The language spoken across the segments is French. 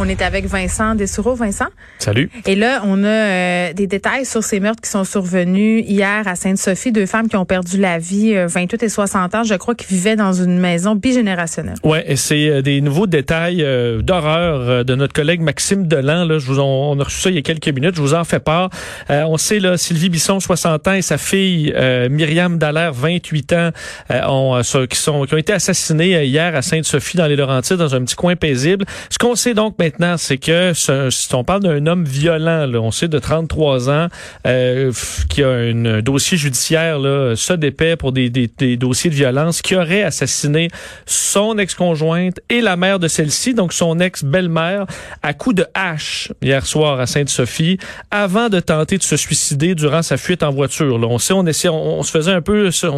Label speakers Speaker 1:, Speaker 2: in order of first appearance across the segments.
Speaker 1: On est avec Vincent Dessoureau. Vincent?
Speaker 2: Salut.
Speaker 1: Et là, on a euh, des détails sur ces meurtres qui sont survenus hier à Sainte-Sophie. Deux femmes qui ont perdu la vie, euh, 28 et 60 ans, je crois, qui vivaient dans une maison bigénérationnelle.
Speaker 2: Ouais, et c'est euh, des nouveaux détails euh, d'horreur euh, de notre collègue Maxime Delan. Là, je vous en- on a reçu ça il y a quelques minutes. Je vous en fais part. Euh, on sait là, Sylvie Bisson, 60 ans, et sa fille euh, Myriam Dallaire, 28 ans, euh, ont, euh, qui sont qui ont été assassinés euh, hier à Sainte-Sophie dans les Laurentides, dans un petit coin paisible. Ce qu'on sait donc maintenant, c'est que si on parle d'un homme violent, là, on sait de 33 ans, euh, qui a un dossier judiciaire là, ça d'épais pour des, des, dossiers de violence, qui aurait assassiné son ex-conjointe et la mère de celle-ci, donc son ex-belle-mère, à coups de hache hier soir à Sainte-Sophie, avant de tenter de se suicider durant sa fuite en voiture. Là. On sait, on essaie, on, se faisait un peu, c'est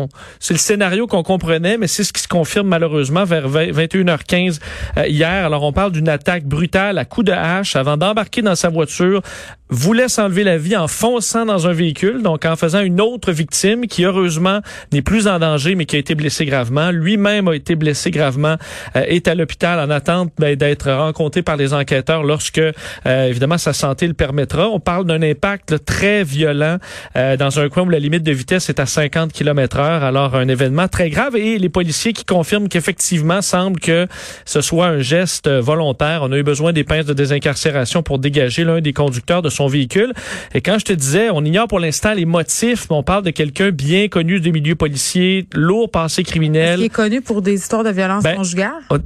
Speaker 2: le scénario qu'on comprenait, mais c'est ce qui se confirme malheureusement vers 20 21h15 euh, hier. Alors on parle d'une attaque brutale à coups de hache avant d'embarquer dans sa voiture, voulait s'enlever la vie en fonçant dans un véhicule, donc en faisant une autre victime qui heureusement n'est plus en danger mais qui a été blessé gravement. Lui-même a été blessé gravement, euh, est à l'hôpital en attente ben, d'être rencontré par les enquêteurs lorsque euh, évidemment sa santé le permettra. On parle d'un impact là, très violent euh, dans un coin où la limite de vitesse est à 50 km heure. Alors un événement très grave et les policiers qui confirment qu'effectivement semble que ce soit un geste volontaire. On a eu besoin des pinces de désincarcération pour dégager l'un des conducteurs de son véhicule. Et quand je te disais, on ignore pour l'instant les motifs, mais on parle de quelqu'un bien connu du milieu policier, lourd passé criminel.
Speaker 1: Qui est connu pour des histoires de violence
Speaker 2: Ben,
Speaker 1: conjugale.
Speaker 2: On-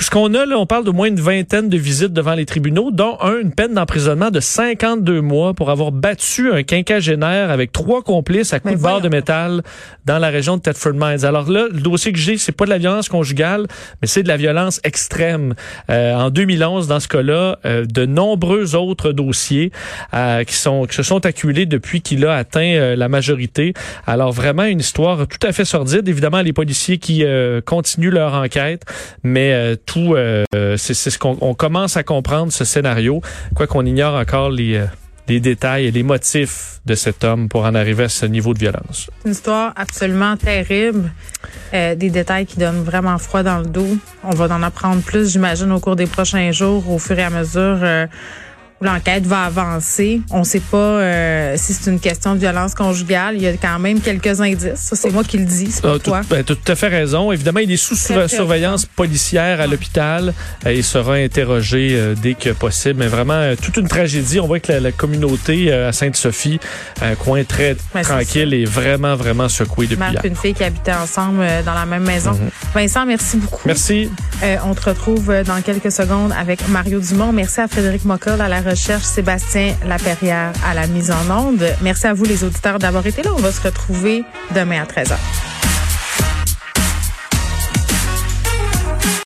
Speaker 2: Ce qu'on a là, on parle de moins une vingtaine de visites devant les tribunaux, dont un, une peine d'emprisonnement de 52 mois pour avoir battu un quinquagénaire avec trois complices à coups
Speaker 1: Mais
Speaker 2: de barre de métal dans la région de Thetford Mines. Alors là, le dossier que j'ai, c'est pas de la violence conjugale, mais c'est de la violence extrême. Euh, en 2011, dans ce cas-là, euh, de nombreux autres dossiers euh, qui sont qui se sont accumulés depuis qu'il a atteint euh, la majorité. Alors vraiment une histoire tout à fait sordide. Évidemment, les policiers qui euh, continuent leur enquête, mais euh, tout, euh, c'est ce qu'on on commence à comprendre ce scénario, quoi qu'on ignore encore les euh, les détails et les motifs de cet homme pour en arriver à ce niveau de violence.
Speaker 1: Une histoire absolument terrible. Euh, des détails qui donnent vraiment froid dans le dos. On va en apprendre plus, j'imagine, au cours des prochains jours, au fur et à mesure euh, l'enquête va avancer. On ne sait pas euh, si c'est une question de violence conjugale. Il y a quand même quelques indices. Ça, c'est moi qui le dis, c'est pas
Speaker 2: Ah,
Speaker 1: toi.
Speaker 2: ben, t'as tout à fait raison. Évidemment, il est sous
Speaker 1: Très
Speaker 2: surveillance policière à l'hôpital. Euh, il sera interrogé euh, dès que possible. Mais vraiment, euh, toute une tragédie. On voit que la, la communauté à Sainte-Sophie, un coin très
Speaker 1: Ben,
Speaker 2: tranquille, est vraiment, vraiment secouée depuis hier.
Speaker 1: une fille qui habitaient ensemble dans la même maison. Vincent, merci beaucoup.
Speaker 2: Merci.
Speaker 1: On te retrouve dans quelques secondes avec Mario Dumont. Merci à Frédéric Mockel à la recherche, Sébastien Laperrière à la mise en onde. Merci à vous les auditeurs d'avoir été là. On va se retrouver demain à 13h.